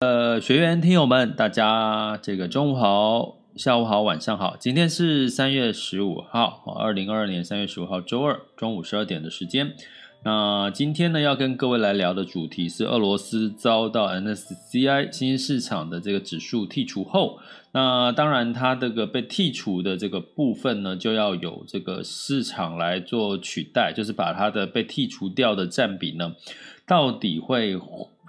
呃，学员听友们，大家这个中午好，下午好，晚上好。今天是三月十五号，二零二二年三月十五号周二中午十二点的时间。那今天呢，要跟各位来聊的主题是俄罗斯遭到 MSCI 新兴市场的这个指数剔除后，那当然它这个被剔除的这个部分呢，就要有这个市场来做取代，就是把它的被剔除掉的占比呢，到底会。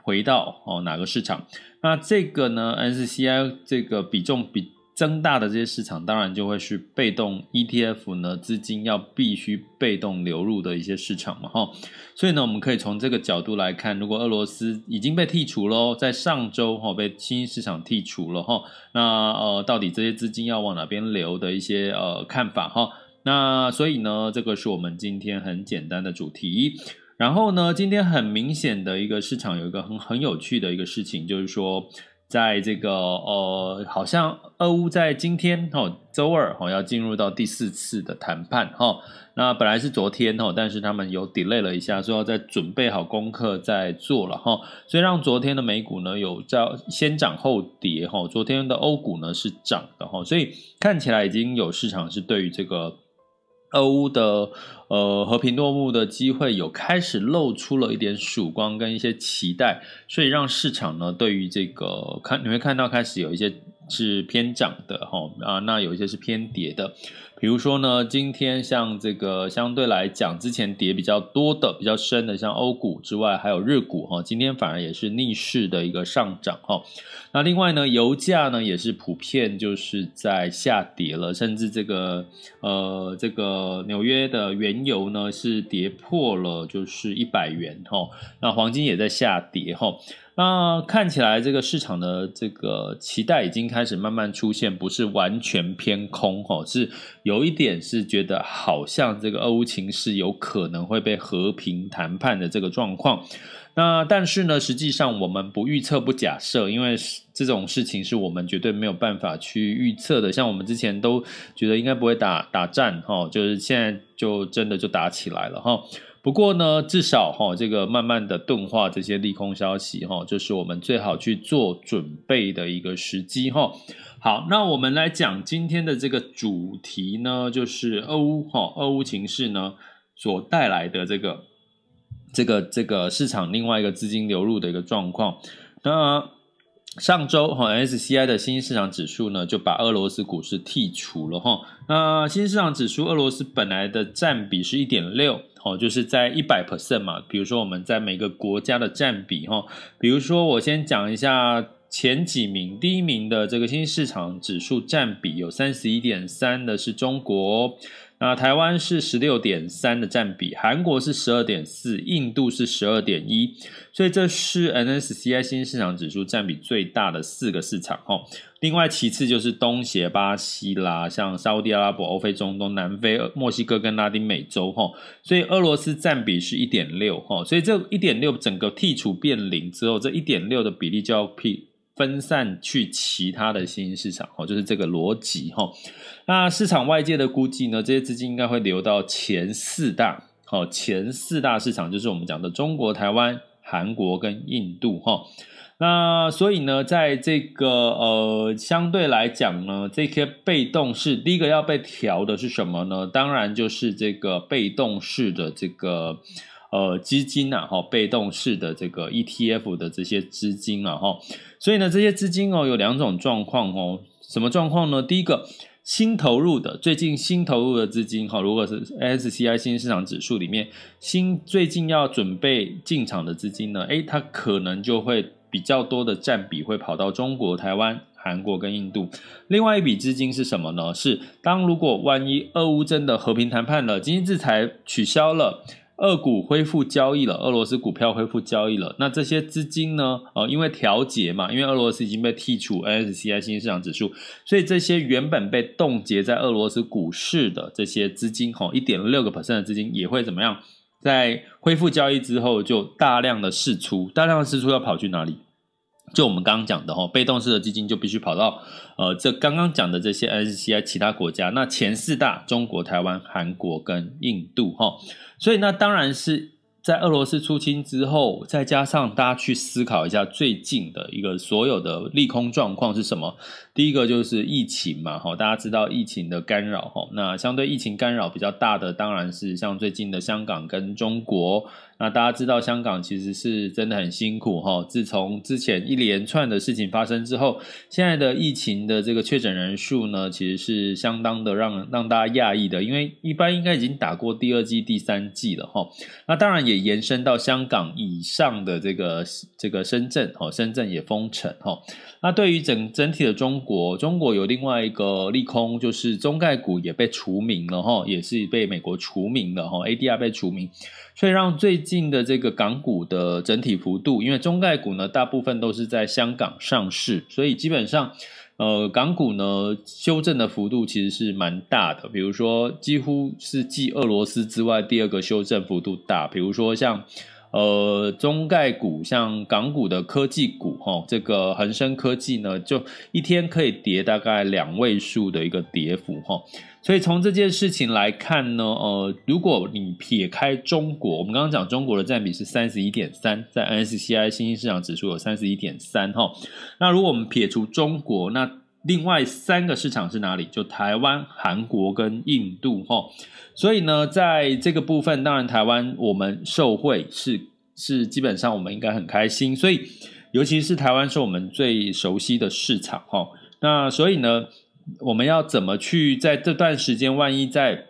回到哦哪个市场？那这个呢？SCI 这个比重比增大的这些市场，当然就会是被动 ETF 呢，资金要必须被动流入的一些市场嘛，哈。所以呢，我们可以从这个角度来看，如果俄罗斯已经被剔除了，在上周哈被新兴市场剔除了哈，那呃到底这些资金要往哪边流的一些呃看法哈？那所以呢，这个是我们今天很简单的主题。然后呢，今天很明显的一个市场有一个很很有趣的一个事情，就是说，在这个呃，好像俄乌在今天哦，周二哦要进入到第四次的谈判哈、哦。那本来是昨天哦，但是他们有 delay 了一下，说要再准备好功课再做了哈、哦，所以让昨天的美股呢有叫先涨后跌哈、哦。昨天的欧股呢是涨的哈、哦，所以看起来已经有市场是对于这个。俄乌的呃和平落幕的机会有开始露出了一点曙光跟一些期待，所以让市场呢对于这个看你会看到开始有一些是偏涨的哈啊，那有一些是偏跌的。比如说呢，今天像这个相对来讲，之前跌比较多的、比较深的，像欧股之外，还有日股哈，今天反而也是逆势的一个上涨哈。那另外呢，油价呢也是普遍就是在下跌了，甚至这个呃这个纽约的原油呢是跌破了就是一百元哈。那黄金也在下跌哈。那看起来这个市场的这个期待已经开始慢慢出现，不是完全偏空哈，是有一点是觉得好像这个俄乌情势有可能会被和平谈判的这个状况。那但是呢，实际上我们不预测不假设，因为这种事情是我们绝对没有办法去预测的。像我们之前都觉得应该不会打打战哈，就是现在就真的就打起来了哈。不过呢，至少哈，这个慢慢的钝化这些利空消息哈，就是我们最好去做准备的一个时机哈。好，那我们来讲今天的这个主题呢，就是俄乌哈，俄乌情势呢所带来的这个这个这个市场另外一个资金流入的一个状况。那上周哈 S C I 的新兴市场指数呢就把俄罗斯股市剔除了哈。那新兴市场指数俄罗斯本来的占比是一点六。哦，就是在一百 percent 嘛，比如说我们在每个国家的占比哈，比如说我先讲一下前几名，第一名的这个新兴市场指数占比有三十一点三的是中国。那台湾是十六点三的占比，韩国是十二点四，印度是十二点一，所以这是 NSCI 新市场指数占比最大的四个市场哈。另外其次就是东协、巴西啦，像沙乌地阿拉伯、欧非、中东、南非、墨西哥跟拉丁美洲哈。所以俄罗斯占比是一点六哈，所以这一点六整个剔除变零之后，这一点六的比例就要分散去其他的新兴市场，哦，就是这个逻辑哈。那市场外界的估计呢，这些资金应该会流到前四大，前四大市场就是我们讲的中国、台湾、韩国跟印度哈。那所以呢，在这个呃相对来讲呢，这些被动式第一个要被调的是什么呢？当然就是这个被动式的这个呃基金啊，哈，被动式的这个 ETF 的这些资金啊，哈。所以呢，这些资金哦有两种状况哦，什么状况呢？第一个。新投入的最近新投入的资金哈，如果是 MSCI 新市场指数里面新最近要准备进场的资金呢，诶，它可能就会比较多的占比会跑到中国、台湾、韩国跟印度。另外一笔资金是什么呢？是当如果万一俄乌真的和平谈判了，经济制裁取消了。二股恢复交易了，俄罗斯股票恢复交易了。那这些资金呢？呃，因为调节嘛，因为俄罗斯已经被剔除 N S C I 新兴市场指数，所以这些原本被冻结在俄罗斯股市的这些资金，吼，一点六个 percent 的资金也会怎么样？在恢复交易之后，就大量的释出，大量的释出要跑去哪里？就我们刚刚讲的，哈，被动式的基金就必须跑到呃，这刚刚讲的这些 SCI 其他国家，那前四大：中国、台湾、韩国跟印度，哈。所以那当然是在俄罗斯出清之后，再加上大家去思考一下最近的一个所有的利空状况是什么？第一个就是疫情嘛，哈，大家知道疫情的干扰，哈，那相对疫情干扰比较大的，当然是像最近的香港跟中国。那大家知道香港其实是真的很辛苦哈，自从之前一连串的事情发生之后，现在的疫情的这个确诊人数呢，其实是相当的让让大家讶异的，因为一般应该已经打过第二季、第三季了哈。那当然也延伸到香港以上的这个这个深圳哦，深圳也封城哈。那对于整整体的中国，中国有另外一个利空，就是中概股也被除名了哈，也是被美国除名了哈，ADR 被除名。所以让最近的这个港股的整体幅度，因为中概股呢大部分都是在香港上市，所以基本上，呃，港股呢修正的幅度其实是蛮大的。比如说，几乎是继俄罗斯之外第二个修正幅度大。比如说像，呃，中概股像港股的科技股，哈，这个恒生科技呢，就一天可以跌大概两位数的一个跌幅，哈。所以从这件事情来看呢，呃，如果你撇开中国，我们刚刚讲中国的占比是三十一点三，在 MSCI 新兴市场指数有三十一点三哈。那如果我们撇除中国，那另外三个市场是哪里？就台湾、韩国跟印度哈。所以呢，在这个部分，当然台湾我们受惠是是基本上我们应该很开心。所以尤其是台湾是我们最熟悉的市场哈。那所以呢，我们要怎么去在这段时间，万一在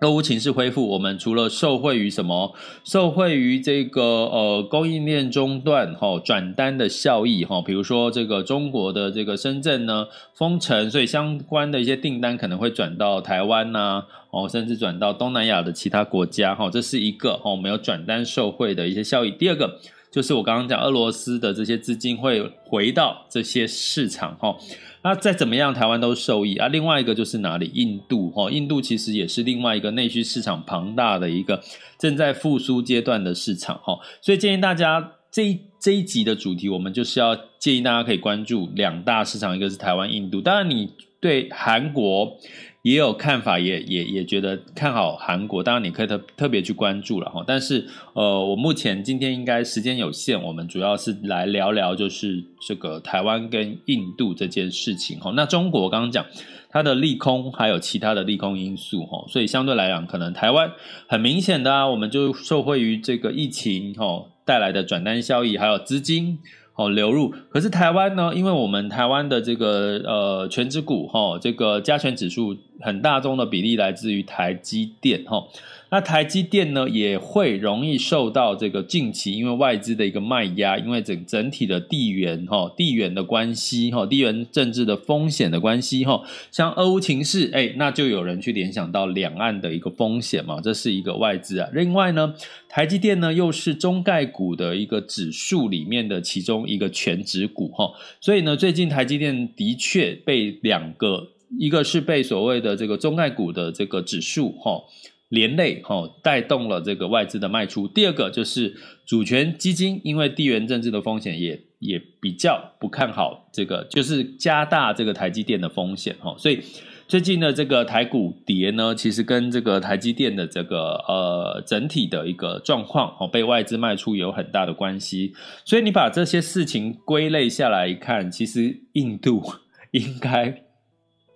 俄乌情势恢复，我们除了受惠于什么？受惠于这个呃供应链中断哈、哦、转单的效益哈、哦，比如说这个中国的这个深圳呢封城，所以相关的一些订单可能会转到台湾呐、哦，甚至转到东南亚的其他国家哈、哦，这是一个哦我们有转单受惠的一些效益。第二个就是我刚刚讲俄罗斯的这些资金会回到这些市场哈。那再怎么样，台湾都受益啊。另外一个就是哪里？印度哈，印度其实也是另外一个内需市场庞大的一个正在复苏阶段的市场哈。所以建议大家这一这一集的主题，我们就是要建议大家可以关注两大市场，一个是台湾、印度。当然，你对韩国。也有看法，也也也觉得看好韩国，当然你可以特特别去关注了哈。但是呃，我目前今天应该时间有限，我们主要是来聊聊就是这个台湾跟印度这件事情哈。那中国刚刚讲它的利空，还有其他的利空因素哈，所以相对来讲，可能台湾很明显的啊，我们就受惠于这个疫情哈带来的转单效益，还有资金。哦，流入。可是台湾呢？因为我们台湾的这个呃全指股哈、哦，这个加权指数很大宗的比例来自于台积电哈。哦那台积电呢，也会容易受到这个近期因为外资的一个卖压，因为整整体的地缘哈地缘的关系哈地缘政治的风险的关系哈，像俄乌情势哎，那就有人去联想到两岸的一个风险嘛，这是一个外资啊。另外呢，台积电呢又是中概股的一个指数里面的其中一个权值股哈，所以呢，最近台积电的确被两个，一个是被所谓的这个中概股的这个指数哈。连累哦带动了这个外资的卖出。第二个就是主权基金，因为地缘政治的风险也也比较不看好这个，就是加大这个台积电的风险哈。所以最近的这个台股跌呢，其实跟这个台积电的这个呃整体的一个状况哦，被外资卖出有很大的关系。所以你把这些事情归类下来看，其实印度应该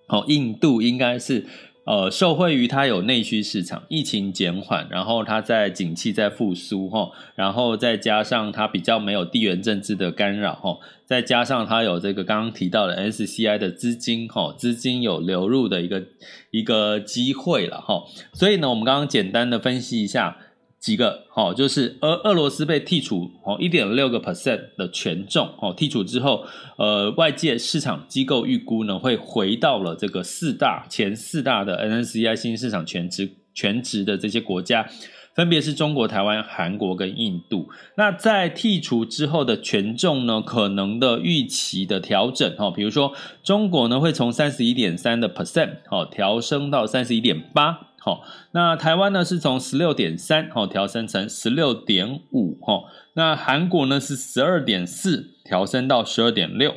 哦，印度应该是。呃，受惠于它有内需市场，疫情减缓，然后它在景气在复苏哈，然后再加上它比较没有地缘政治的干扰哈，再加上它有这个刚刚提到的 SCI 的资金哈，资金有流入的一个一个机会了哈，所以呢，我们刚刚简单的分析一下。几个哦，就是俄俄罗斯被剔除哦，一点六个 percent 的权重哦，剔除之后，呃，外界市场机构预估呢，会回到了这个四大前四大的 N S C I 新兴市场全值全值的这些国家，分别是中国、台湾、韩国跟印度。那在剔除之后的权重呢，可能的预期的调整哦，比如说中国呢会从三十一点三的 percent 哦调升到三十一点八。好，那台湾呢是从十六点三哦调升成十六点五哈，那韩国呢是十二点四调升到十二点六，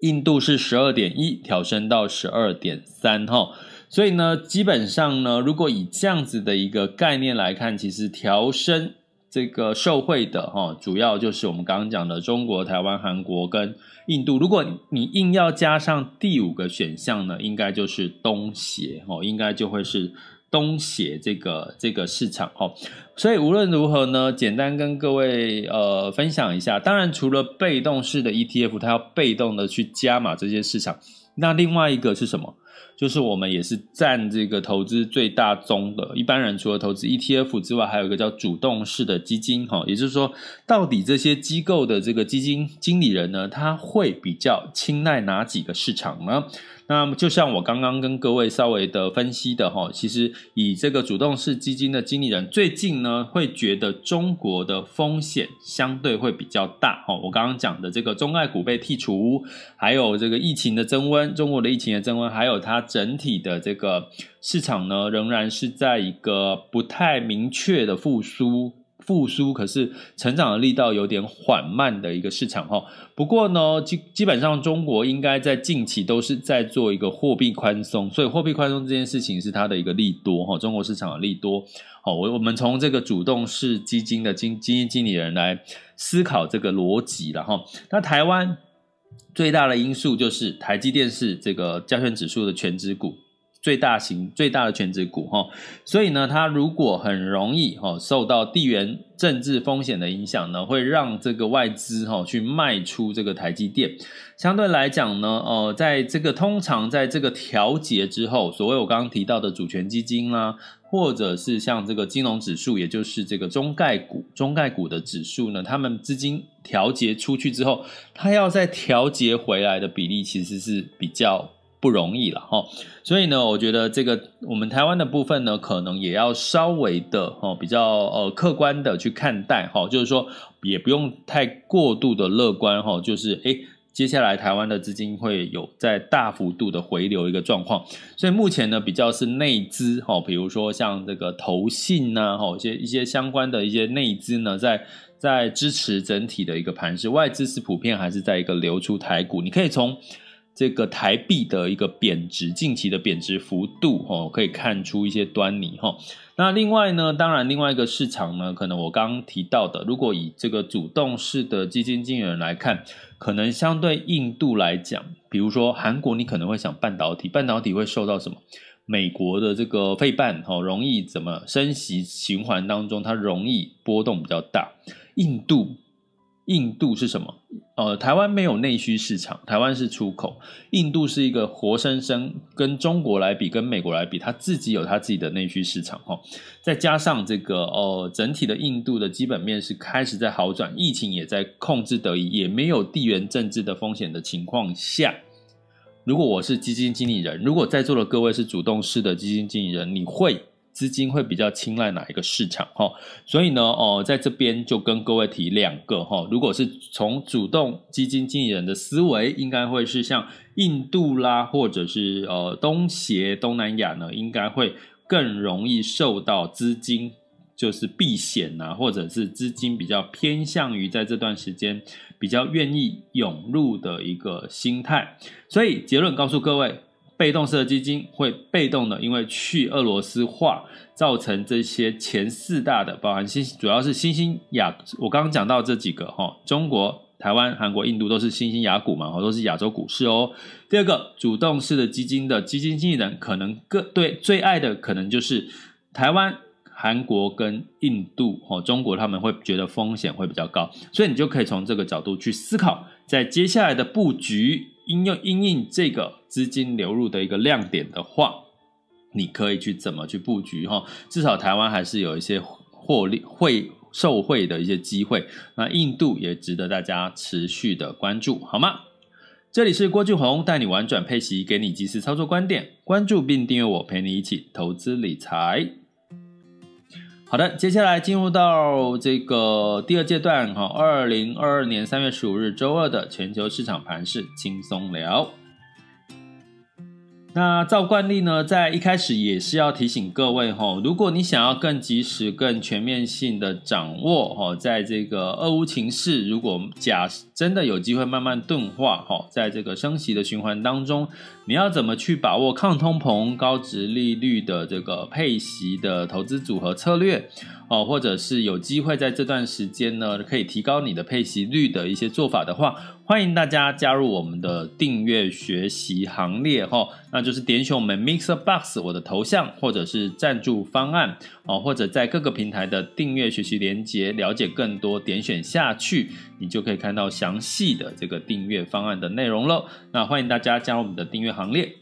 印度是十二点一调升到十二点三哈，所以呢基本上呢，如果以这样子的一个概念来看，其实调升这个受惠的哈，主要就是我们刚刚讲的中国、台湾、韩国跟印度。如果你硬要加上第五个选项呢，应该就是东协哦，应该就会是。东协这个这个市场哦，所以无论如何呢，简单跟各位呃分享一下。当然，除了被动式的 ETF，它要被动的去加码这些市场。那另外一个是什么？就是我们也是占这个投资最大宗的。一般人除了投资 ETF 之外，还有一个叫主动式的基金哈，也就是说，到底这些机构的这个基金经理人呢，他会比较青睐哪几个市场呢？那么就像我刚刚跟各位稍微的分析的哈，其实以这个主动式基金的经理人最近呢，会觉得中国的风险相对会比较大哈。我刚刚讲的这个中概股被剔除，还有这个疫情的增温，中国的疫情的增温，还有它整体的这个市场呢，仍然是在一个不太明确的复苏。复苏可是成长的力道有点缓慢的一个市场哈，不过呢，基基本上中国应该在近期都是在做一个货币宽松，所以货币宽松这件事情是它的一个利多哈，中国市场的利多。好，我我们从这个主动式基金的经基金经理人来思考这个逻辑了哈。那台湾最大的因素就是台积电是这个加权指数的全值股。最大型最大的权值股哈，所以呢，它如果很容易哈受到地缘政治风险的影响呢，会让这个外资哈去卖出这个台积电。相对来讲呢，呃，在这个通常在这个调节之后，所谓我刚刚提到的主权基金啦，或者是像这个金融指数，也就是这个中概股中概股的指数呢，他们资金调节出去之后，它要再调节回来的比例其实是比较。不容易了哈，所以呢，我觉得这个我们台湾的部分呢，可能也要稍微的哦，比较呃客观的去看待哈，就是说也不用太过度的乐观哈，就是诶，接下来台湾的资金会有在大幅度的回流一个状况，所以目前呢比较是内资哈，比如说像这个投信呐哈，一些一些相关的一些内资呢，在在支持整体的一个盘势，外资是普遍还是在一个流出台股，你可以从。这个台币的一个贬值，近期的贬值幅度，哦，可以看出一些端倪，哈。那另外呢，当然另外一个市场呢，可能我刚刚提到的，如果以这个主动式的基金经理人来看，可能相对印度来讲，比如说韩国，你可能会想半导体，半导体会受到什么？美国的这个费半，哈，容易怎么升息循环当中，它容易波动比较大。印度。印度是什么？呃，台湾没有内需市场，台湾是出口。印度是一个活生生跟中国来比，跟美国来比，它自己有它自己的内需市场哈。再加上这个呃，整体的印度的基本面是开始在好转，疫情也在控制得宜，也没有地缘政治的风险的情况下，如果我是基金经理人，如果在座的各位是主动式的基金经理人，你会？资金会比较青睐哪一个市场哈？所以呢，哦，在这边就跟各位提两个哈。如果是从主动基金经理人的思维，应该会是像印度啦，或者是呃东协、东南亚呢，应该会更容易受到资金就是避险呐，或者是资金比较偏向于在这段时间比较愿意涌入的一个心态。所以结论告诉各位。被动式的基金会被动的，因为去俄罗斯化造成这些前四大的，包含新主要是新兴亚，我刚刚讲到这几个哈，中国、台湾、韩国、印度都是新兴亚股嘛，都是亚洲股市哦。第二个，主动式的基金的基金经理人可能各对最爱的可能就是台湾。韩国跟印度哦，中国他们会觉得风险会比较高，所以你就可以从这个角度去思考，在接下来的布局，应用因应这个资金流入的一个亮点的话，你可以去怎么去布局哈？至少台湾还是有一些获利会受惠的一些机会，那印度也值得大家持续的关注，好吗？这里是郭俊宏带你玩转配息，给你及时操作观点，关注并订阅我，陪你一起投资理财。好的，接下来进入到这个第二阶段哈，二零二二年三月十五日周二的全球市场盘势轻松聊。那照惯例呢，在一开始也是要提醒各位哈，如果你想要更及时、更全面性的掌握哈，在这个俄乌情势，如果假真的有机会慢慢钝化哈，在这个升息的循环当中，你要怎么去把握抗通膨、高值利率的这个配息的投资组合策略？哦，或者是有机会在这段时间呢，可以提高你的配息率的一些做法的话，欢迎大家加入我们的订阅学习行列哈。那就是点选我们 MixerBox 我的头像，或者是赞助方案哦，或者在各个平台的订阅学习连接，了解更多，点选下去，你就可以看到详细的这个订阅方案的内容喽。那欢迎大家加入我们的订阅行列。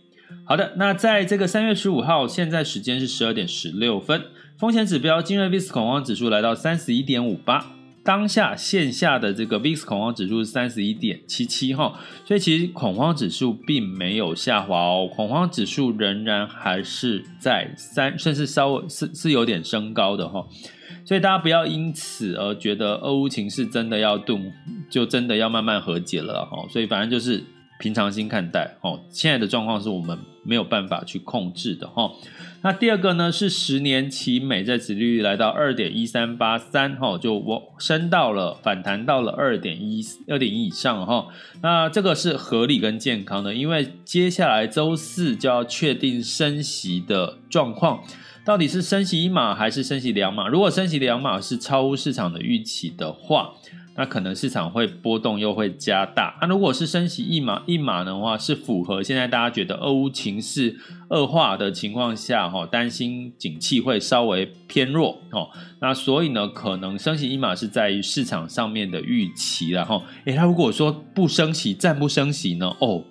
好的，那在这个三月十五号，现在时间是十二点十六分。风险指标，今日 VIX 恐慌指数来到三十一点五八，当下线下的这个 VIX 恐慌指数是三十一点七七哈，所以其实恐慌指数并没有下滑哦，恐慌指数仍然还是在三，甚至稍微是是有点升高的哈，所以大家不要因此而觉得俄乌情势真的要动，就真的要慢慢和解了哈，所以反正就是平常心看待哦，现在的状况是我们没有办法去控制的哈。那第二个呢，是十年期美债殖利率来到二点一三八三，哈，就我升到了反弹到了二点一二点一以上，哈。那这个是合理跟健康的，因为接下来周四就要确定升息的状况，到底是升息一码还是升息两码？如果升息两码是超乎市场的预期的话。那可能市场会波动又会加大。那如果是升息一码一码的话，是符合现在大家觉得俄乌情势恶化的情况下，哈，担心景气会稍微偏弱，哦，那所以呢，可能升息一码是在于市场上面的预期，然后，诶，他如果说不升息，暂不升息呢？哦。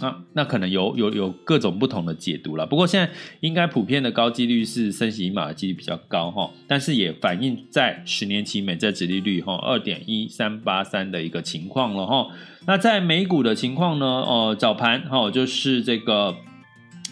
啊，那可能有有有各种不同的解读了。不过现在应该普遍的高几率是升息一码的几率比较高哈，但是也反映在十年期美债殖利率哈二点一三八三的一个情况了哈。那在美股的情况呢？哦，早盘哈就是这个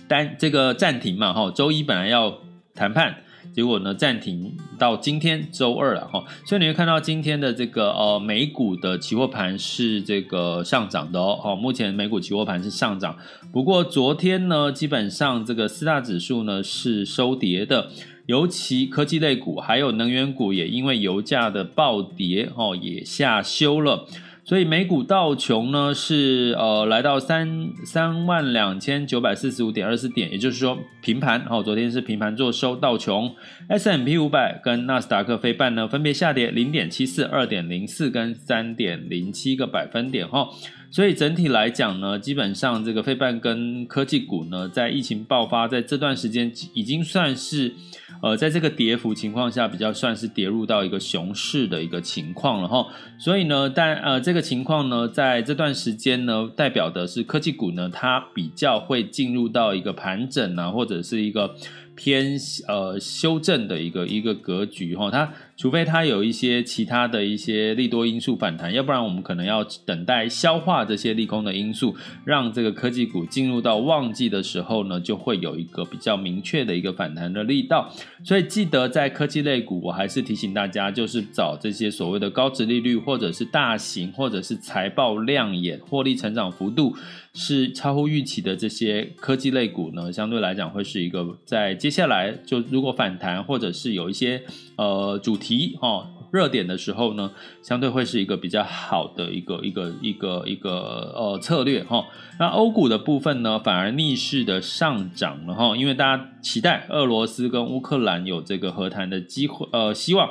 单这个暂停嘛哈，周一本来要谈判。结果呢，暂停到今天周二了哈，所以你会看到今天的这个呃美股的期货盘是这个上涨的哦，目前美股期货盘是上涨，不过昨天呢，基本上这个四大指数呢是收跌的，尤其科技类股还有能源股也因为油价的暴跌哦，也下修了。所以美股道琼呢是呃来到三三万两千九百四十五点二四点，也就是说平盘。好，昨天是平盘做收。道琼 S M P 五百跟纳斯达克飞半呢分别下跌零点七四、二点零四跟三点零七个百分点。哈，所以整体来讲呢，基本上这个费半跟科技股呢，在疫情爆发在这段时间已经算是。呃，在这个跌幅情况下，比较算是跌入到一个熊市的一个情况了哈。所以呢，但呃，这个情况呢，在这段时间呢，代表的是科技股呢，它比较会进入到一个盘整啊，或者是一个。偏呃修正的一个一个格局哈，它除非它有一些其他的一些利多因素反弹，要不然我们可能要等待消化这些利空的因素，让这个科技股进入到旺季的时候呢，就会有一个比较明确的一个反弹的力道。所以记得在科技类股，我还是提醒大家，就是找这些所谓的高值利率，或者是大型，或者是财报亮眼、获利成长幅度。是超乎预期的这些科技类股呢，相对来讲会是一个在接下来就如果反弹或者是有一些呃主题哈热点的时候呢，相对会是一个比较好的一个一个一个一个呃策略哈。那欧股的部分呢，反而逆势的上涨了哈，因为大家期待俄罗斯跟乌克兰有这个和谈的机会呃希望。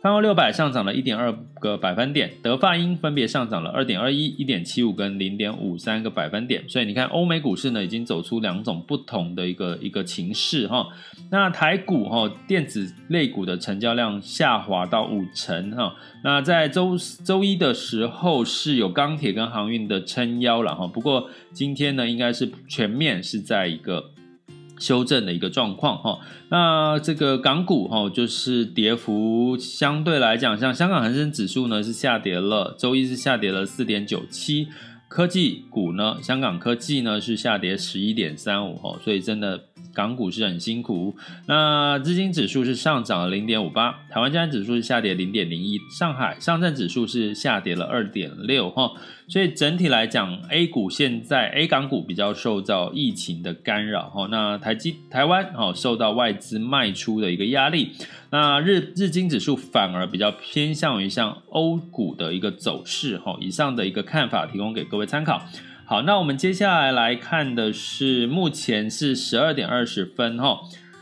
泛欧六百上涨了一点二个百分点，德法英分别上涨了二点二一、一点七五跟零点五三个百分点。所以你看，欧美股市呢已经走出两种不同的一个一个情势哈。那台股哈电子类股的成交量下滑到五成哈。那在周周一的时候是有钢铁跟航运的撑腰了哈。不过今天呢，应该是全面是在一个。修正的一个状况哈，那这个港股哈，就是跌幅相对来讲，像香港恒生指数呢是下跌了，周一是下跌了四点九七，科技股呢，香港科技呢是下跌十一点三五哈，所以真的。港股是很辛苦，那日经指数是上涨了零点五八，台湾加权指数是下跌零点零一，上海上证指数是下跌了二点六哈，所以整体来讲，A 股现在 A 港股比较受到疫情的干扰哈，那台积台湾哦受到外资卖出的一个压力，那日日经指数反而比较偏向于像欧股的一个走势哈，以上的一个看法提供给各位参考。好，那我们接下来来看的是，目前是十二点二十分哈，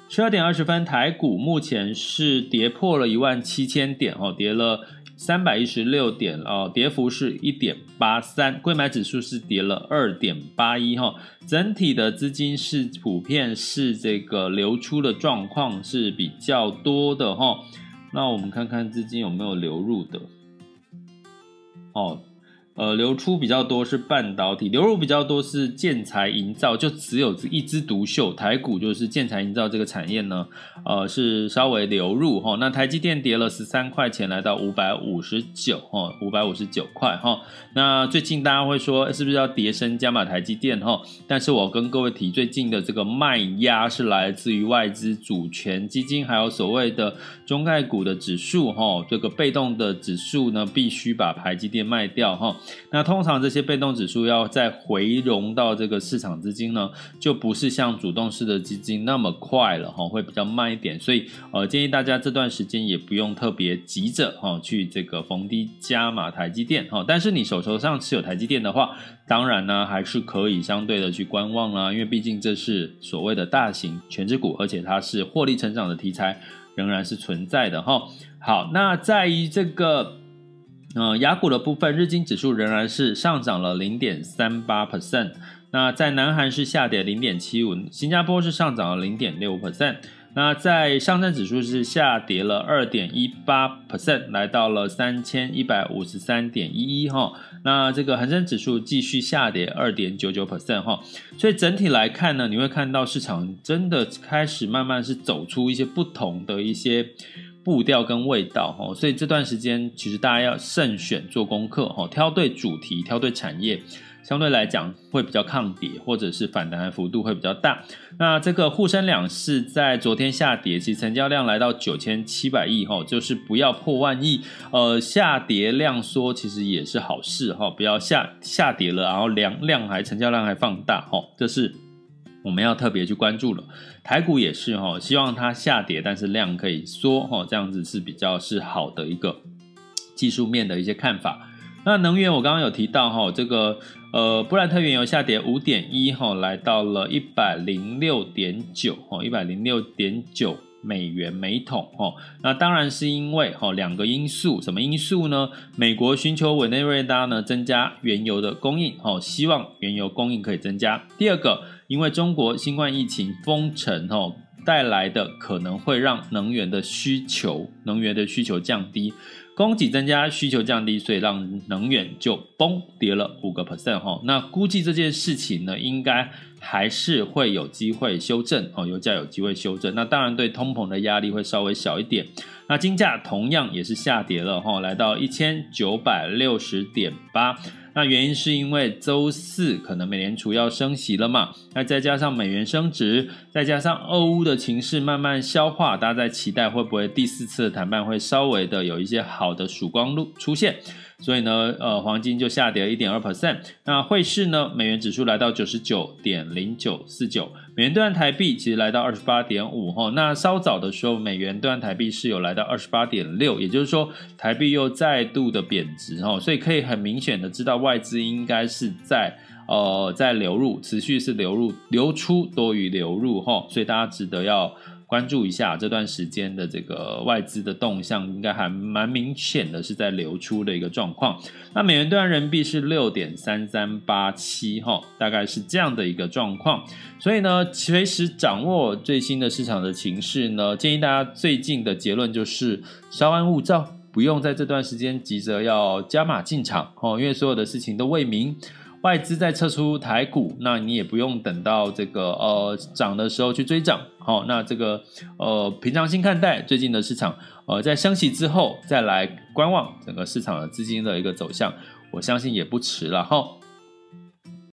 十二点二十分，台股目前是跌破了一万七千点哦，跌了三百一十六点哦，跌幅是一点八三，柜买指数是跌了二点八一哈，整体的资金是普遍是这个流出的状况是比较多的哈，那我们看看资金有没有流入的，哦。呃，流出比较多是半导体，流入比较多是建材营造，就只有一枝独秀。台股就是建材营造这个产业呢，呃，是稍微流入哈。那台积电跌了十三块钱，来到五百五十九哈，五百五十九块哈。那最近大家会说，是不是要跌升加码台积电哈？但是我跟各位提，最近的这个卖压是来自于外资主权基金，还有所谓的中概股的指数哈。这个被动的指数呢，必须把台积电卖掉哈。那通常这些被动指数要再回笼到这个市场资金呢，就不是像主动式的基金那么快了哈，会比较慢一点。所以呃，建议大家这段时间也不用特别急着哈去这个逢低加码台积电哈。但是你手头上持有台积电的话，当然呢还是可以相对的去观望啦，因为毕竟这是所谓的大型权值股，而且它是获利成长的题材仍然是存在的哈。好，那在于这个。嗯，雅股的部分，日经指数仍然是上涨了零点三八 percent。那在南韩是下跌零点七五，新加坡是上涨了零点六 percent。那在上证指数是下跌了二点一八 percent，来到了三千一百五十三点一一哈。那这个恒生指数继续下跌二点九九 percent 哈。所以整体来看呢，你会看到市场真的开始慢慢是走出一些不同的一些。步调跟味道哈，所以这段时间其实大家要慎选做功课哈，挑对主题，挑对产业，相对来讲会比较抗跌，或者是反弹幅度会比较大。那这个沪深两市在昨天下跌，其实成交量来到九千七百亿哈，就是不要破万亿，呃，下跌量缩其实也是好事哈，不要下下跌了，然后量量还成交量还放大哈，这是。我们要特别去关注了，台股也是哈，希望它下跌，但是量可以缩哈，这样子是比较是好的一个技术面的一些看法。那能源我刚刚有提到哈，这个呃布兰特原油下跌五点一哈，来到了一百零六点九哈，一百零六点九美元每桶哦。那当然是因为哈两个因素，什么因素呢？美国寻求委内瑞拉呢增加原油的供应哦，希望原油供应可以增加。第二个。因为中国新冠疫情封城哦，带来的可能会让能源的需求，能源的需求降低，供给增加，需求降低，所以让能源就崩跌了五个 percent 哈。那估计这件事情呢，应该还是会有机会修正哦，油价有机会修正。那当然对通膨的压力会稍微小一点。那金价同样也是下跌了哈，来到一千九百六十点八。那原因是因为周四可能美联储要升息了嘛，那再加上美元升值，再加上俄乌的情势慢慢消化，大家在期待会不会第四次的谈判会稍微的有一些好的曙光路出现。所以呢，呃，黄金就下跌了一点二 percent。那汇市呢，美元指数来到九十九点零九四九，美元兑换台币其实来到二十八点五哈，那稍早的时候美元兑换台币是有来到二十八点六，也就是说台币又再度的贬值哈，所以可以很明显的知道外资应该是在呃在流入，持续是流入流出多于流入哈，所以大家值得要。关注一下这段时间的这个外资的动向，应该还蛮明显的是在流出的一个状况。那美元兑换人民币是六点三三八七哈，大概是这样的一个状况。所以呢，随时掌握最新的市场的情势呢，建议大家最近的结论就是稍安勿躁，不用在这段时间急着要加码进场哦，因为所有的事情都未明。外资在撤出台股，那你也不用等到这个呃涨的时候去追涨，好，那这个呃平常心看待最近的市场，呃在升息之后再来观望整个市场的资金的一个走向，我相信也不迟了哈。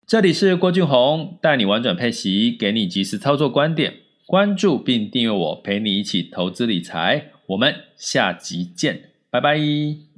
这里是郭俊宏带你玩转配息，给你及时操作观点，关注并订阅我，陪你一起投资理财，我们下集见，拜拜。